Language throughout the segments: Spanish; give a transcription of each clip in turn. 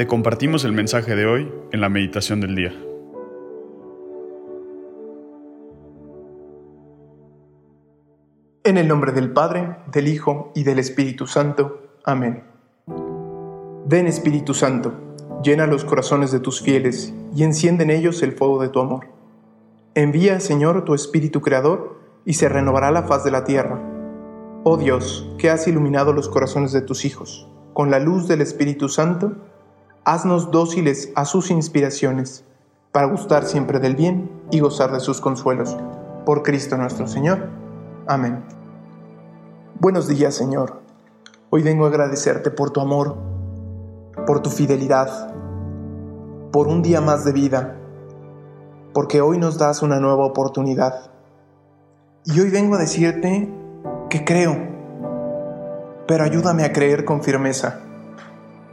Te compartimos el mensaje de hoy en la meditación del día. En el nombre del Padre, del Hijo y del Espíritu Santo. Amén. Ven Espíritu Santo, llena los corazones de tus fieles y enciende en ellos el fuego de tu amor. Envía, Señor, tu Espíritu Creador, y se renovará la faz de la tierra. Oh Dios, que has iluminado los corazones de tus hijos, con la luz del Espíritu Santo, haznos dóciles a sus inspiraciones, para gustar siempre del bien y gozar de sus consuelos. Por Cristo nuestro Señor. Amén. Buenos días, Señor. Hoy vengo a agradecerte por tu amor, por tu fidelidad, por un día más de vida, porque hoy nos das una nueva oportunidad. Y hoy vengo a decirte que creo, pero ayúdame a creer con firmeza,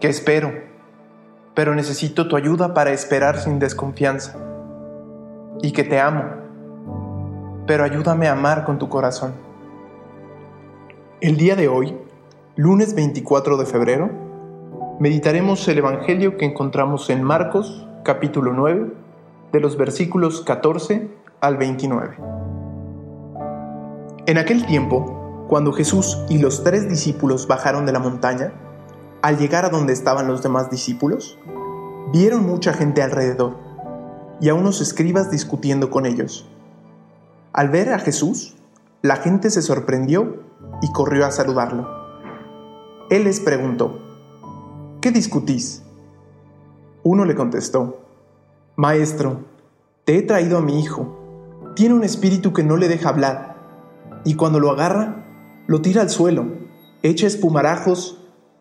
que espero, pero necesito tu ayuda para esperar sin desconfianza, y que te amo, pero ayúdame a amar con tu corazón. El día de hoy, lunes 24 de febrero, meditaremos el Evangelio que encontramos en Marcos capítulo 9, de los versículos 14 al 29. En aquel tiempo, cuando Jesús y los tres discípulos bajaron de la montaña, al llegar a donde estaban los demás discípulos, vieron mucha gente alrededor y a unos escribas discutiendo con ellos. Al ver a Jesús, la gente se sorprendió y corrió a saludarlo. Él les preguntó, ¿qué discutís? Uno le contestó, Maestro, te he traído a mi hijo. Tiene un espíritu que no le deja hablar, y cuando lo agarra, lo tira al suelo, echa espumarajos,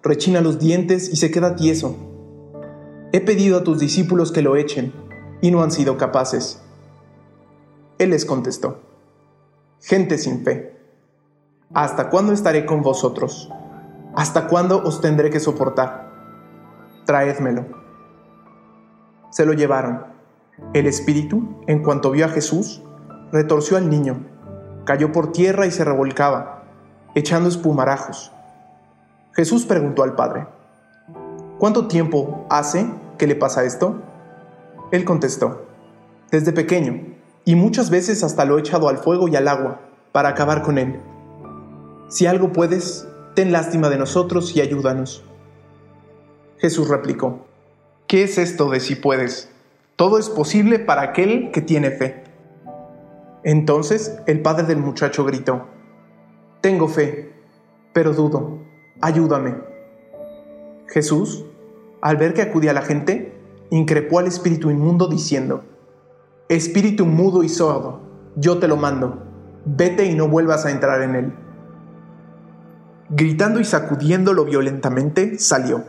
rechina los dientes y se queda tieso. He pedido a tus discípulos que lo echen, y no han sido capaces. Él les contestó, Gente sin fe, ¿hasta cuándo estaré con vosotros? ¿Hasta cuándo os tendré que soportar? Traédmelo. Se lo llevaron. El espíritu, en cuanto vio a Jesús, retorció al niño, cayó por tierra y se revolcaba echando espumarajos. Jesús preguntó al Padre, ¿cuánto tiempo hace que le pasa esto? Él contestó, desde pequeño, y muchas veces hasta lo he echado al fuego y al agua, para acabar con él. Si algo puedes, ten lástima de nosotros y ayúdanos. Jesús replicó, ¿qué es esto de si puedes? Todo es posible para aquel que tiene fe. Entonces el padre del muchacho gritó, tengo fe, pero dudo. Ayúdame. Jesús, al ver que acudía la gente, increpó al espíritu inmundo diciendo, Espíritu mudo y sordo, yo te lo mando, vete y no vuelvas a entrar en él. Gritando y sacudiéndolo violentamente, salió.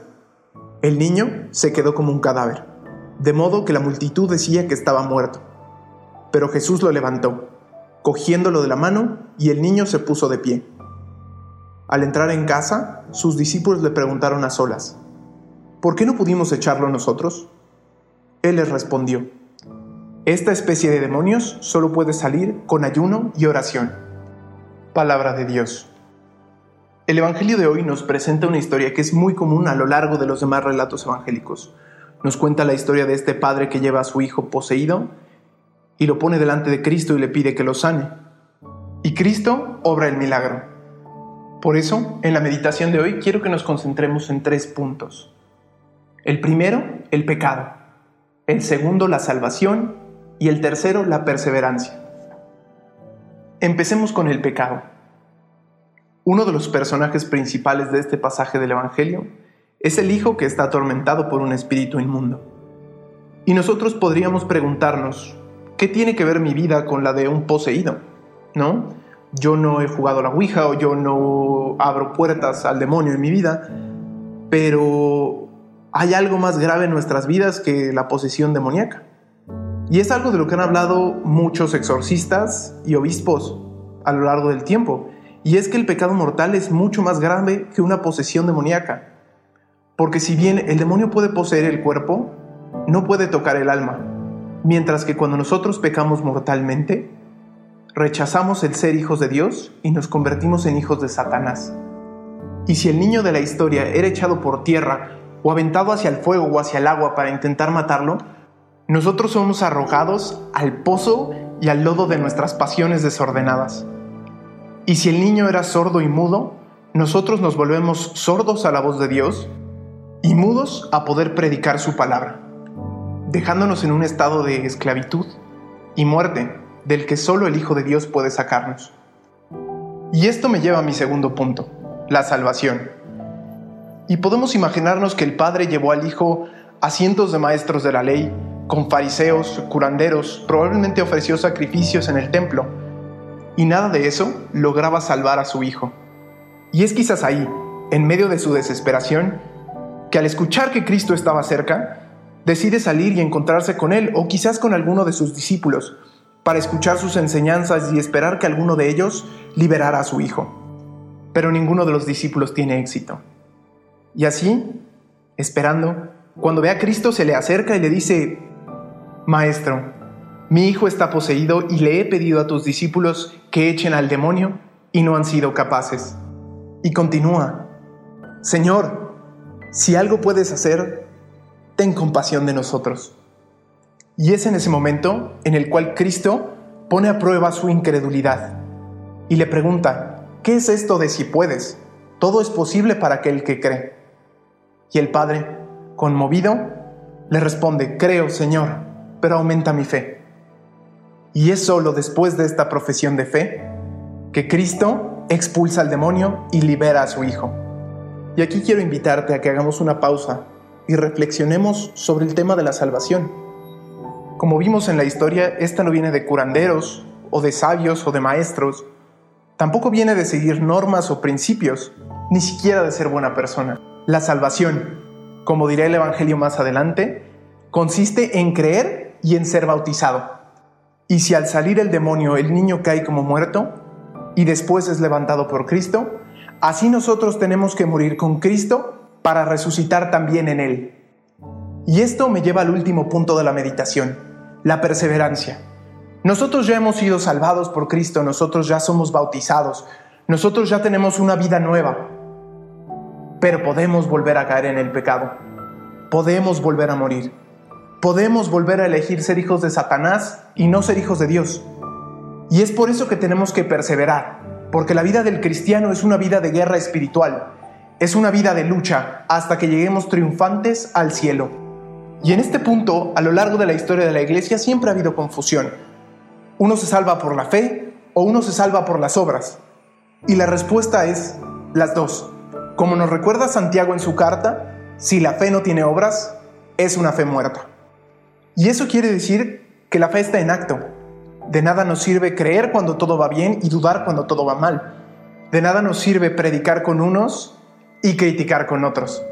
El niño se quedó como un cadáver, de modo que la multitud decía que estaba muerto. Pero Jesús lo levantó cogiéndolo de la mano, y el niño se puso de pie. Al entrar en casa, sus discípulos le preguntaron a solas, ¿por qué no pudimos echarlo nosotros? Él les respondió, esta especie de demonios solo puede salir con ayuno y oración. Palabra de Dios. El Evangelio de hoy nos presenta una historia que es muy común a lo largo de los demás relatos evangélicos. Nos cuenta la historia de este padre que lleva a su hijo poseído y lo pone delante de Cristo y le pide que lo sane. Y Cristo obra el milagro. Por eso, en la meditación de hoy quiero que nos concentremos en tres puntos. El primero, el pecado. El segundo, la salvación. Y el tercero, la perseverancia. Empecemos con el pecado. Uno de los personajes principales de este pasaje del Evangelio es el hijo que está atormentado por un espíritu inmundo. Y nosotros podríamos preguntarnos, ¿qué tiene que ver mi vida con la de un poseído? ¿No? Yo no he jugado la Ouija o yo no abro puertas al demonio en mi vida, pero hay algo más grave en nuestras vidas que la posesión demoníaca. Y es algo de lo que han hablado muchos exorcistas y obispos a lo largo del tiempo. Y es que el pecado mortal es mucho más grave que una posesión demoníaca. Porque si bien el demonio puede poseer el cuerpo, no puede tocar el alma. Mientras que cuando nosotros pecamos mortalmente, rechazamos el ser hijos de Dios y nos convertimos en hijos de Satanás. Y si el niño de la historia era echado por tierra o aventado hacia el fuego o hacia el agua para intentar matarlo, nosotros somos arrojados al pozo y al lodo de nuestras pasiones desordenadas. Y si el niño era sordo y mudo, nosotros nos volvemos sordos a la voz de Dios y mudos a poder predicar su palabra, dejándonos en un estado de esclavitud y muerte del que solo el Hijo de Dios puede sacarnos. Y esto me lleva a mi segundo punto, la salvación. Y podemos imaginarnos que el Padre llevó al Hijo a cientos de maestros de la ley, con fariseos, curanderos, probablemente ofreció sacrificios en el templo, y nada de eso lograba salvar a su Hijo. Y es quizás ahí, en medio de su desesperación, que al escuchar que Cristo estaba cerca, decide salir y encontrarse con Él, o quizás con alguno de sus discípulos, para escuchar sus enseñanzas y esperar que alguno de ellos liberara a su Hijo. Pero ninguno de los discípulos tiene éxito. Y así, esperando, cuando ve a Cristo se le acerca y le dice, Maestro, mi hijo está poseído y le he pedido a tus discípulos que echen al demonio y no han sido capaces. Y continúa, Señor, si algo puedes hacer, ten compasión de nosotros. Y es en ese momento en el cual Cristo pone a prueba su incredulidad y le pregunta, ¿qué es esto de si puedes? Todo es posible para aquel que cree. Y el Padre, conmovido, le responde, creo, Señor, pero aumenta mi fe. Y es solo después de esta profesión de fe que Cristo expulsa al demonio y libera a su Hijo. Y aquí quiero invitarte a que hagamos una pausa y reflexionemos sobre el tema de la salvación. Como vimos en la historia, esta no viene de curanderos o de sabios o de maestros, tampoco viene de seguir normas o principios, ni siquiera de ser buena persona. La salvación, como dirá el Evangelio más adelante, consiste en creer y en ser bautizado. Y si al salir el demonio el niño cae como muerto y después es levantado por Cristo, así nosotros tenemos que morir con Cristo para resucitar también en Él. Y esto me lleva al último punto de la meditación, la perseverancia. Nosotros ya hemos sido salvados por Cristo, nosotros ya somos bautizados, nosotros ya tenemos una vida nueva, pero podemos volver a caer en el pecado. Podemos volver a morir. Podemos volver a elegir ser hijos de Satanás y no ser hijos de Dios. Y es por eso que tenemos que perseverar, porque la vida del cristiano es una vida de guerra espiritual, es una vida de lucha hasta que lleguemos triunfantes al cielo. Y en este punto, a lo largo de la historia de la iglesia, siempre ha habido confusión. Uno se salva por la fe o uno se salva por las obras. Y la respuesta es las dos. Como nos recuerda Santiago en su carta, si la fe no tiene obras, es una fe muerta. Y eso quiere decir que la fe está en acto. De nada nos sirve creer cuando todo va bien y dudar cuando todo va mal. De nada nos sirve predicar con unos y criticar con otros.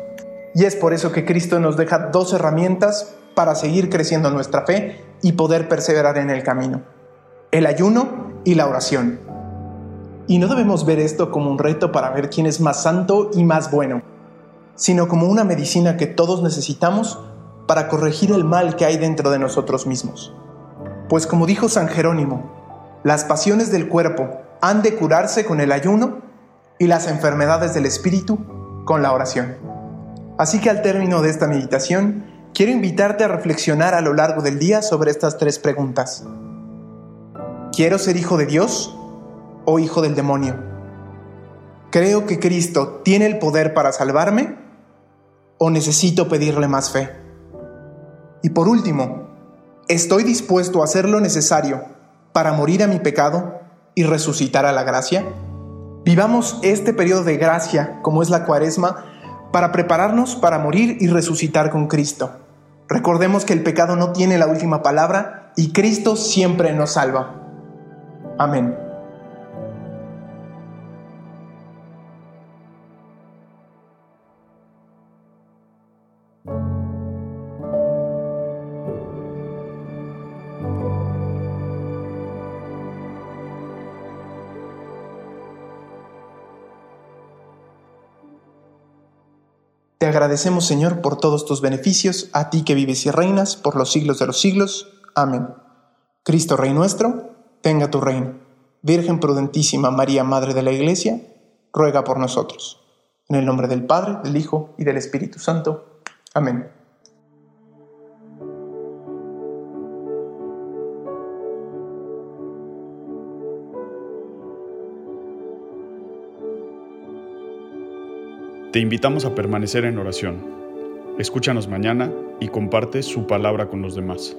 Y es por eso que Cristo nos deja dos herramientas para seguir creciendo nuestra fe y poder perseverar en el camino. El ayuno y la oración. Y no debemos ver esto como un reto para ver quién es más santo y más bueno, sino como una medicina que todos necesitamos para corregir el mal que hay dentro de nosotros mismos. Pues como dijo San Jerónimo, las pasiones del cuerpo han de curarse con el ayuno y las enfermedades del espíritu con la oración. Así que al término de esta meditación, quiero invitarte a reflexionar a lo largo del día sobre estas tres preguntas. ¿Quiero ser hijo de Dios? o hijo del demonio? ¿Creo que Cristo tiene el poder para salvarme o necesito pedirle más fe? Y por último, ¿estoy dispuesto a hacer lo necesario para morir a mi pecado y resucitar a la gracia? Vivamos este periodo de gracia, como es la cuaresma, para prepararnos para morir y resucitar con Cristo. Recordemos que el pecado no tiene la última palabra y Cristo siempre nos salva. Amén. Te agradecemos, Señor, por todos tus beneficios, a ti que vives y reinas por los siglos de los siglos. Amén. Cristo Rey nuestro, tenga tu reino. Virgen prudentísima María, Madre de la Iglesia, ruega por nosotros. En el nombre del Padre, del Hijo y del Espíritu Santo. Amén. Te invitamos a permanecer en oración. Escúchanos mañana y comparte su palabra con los demás.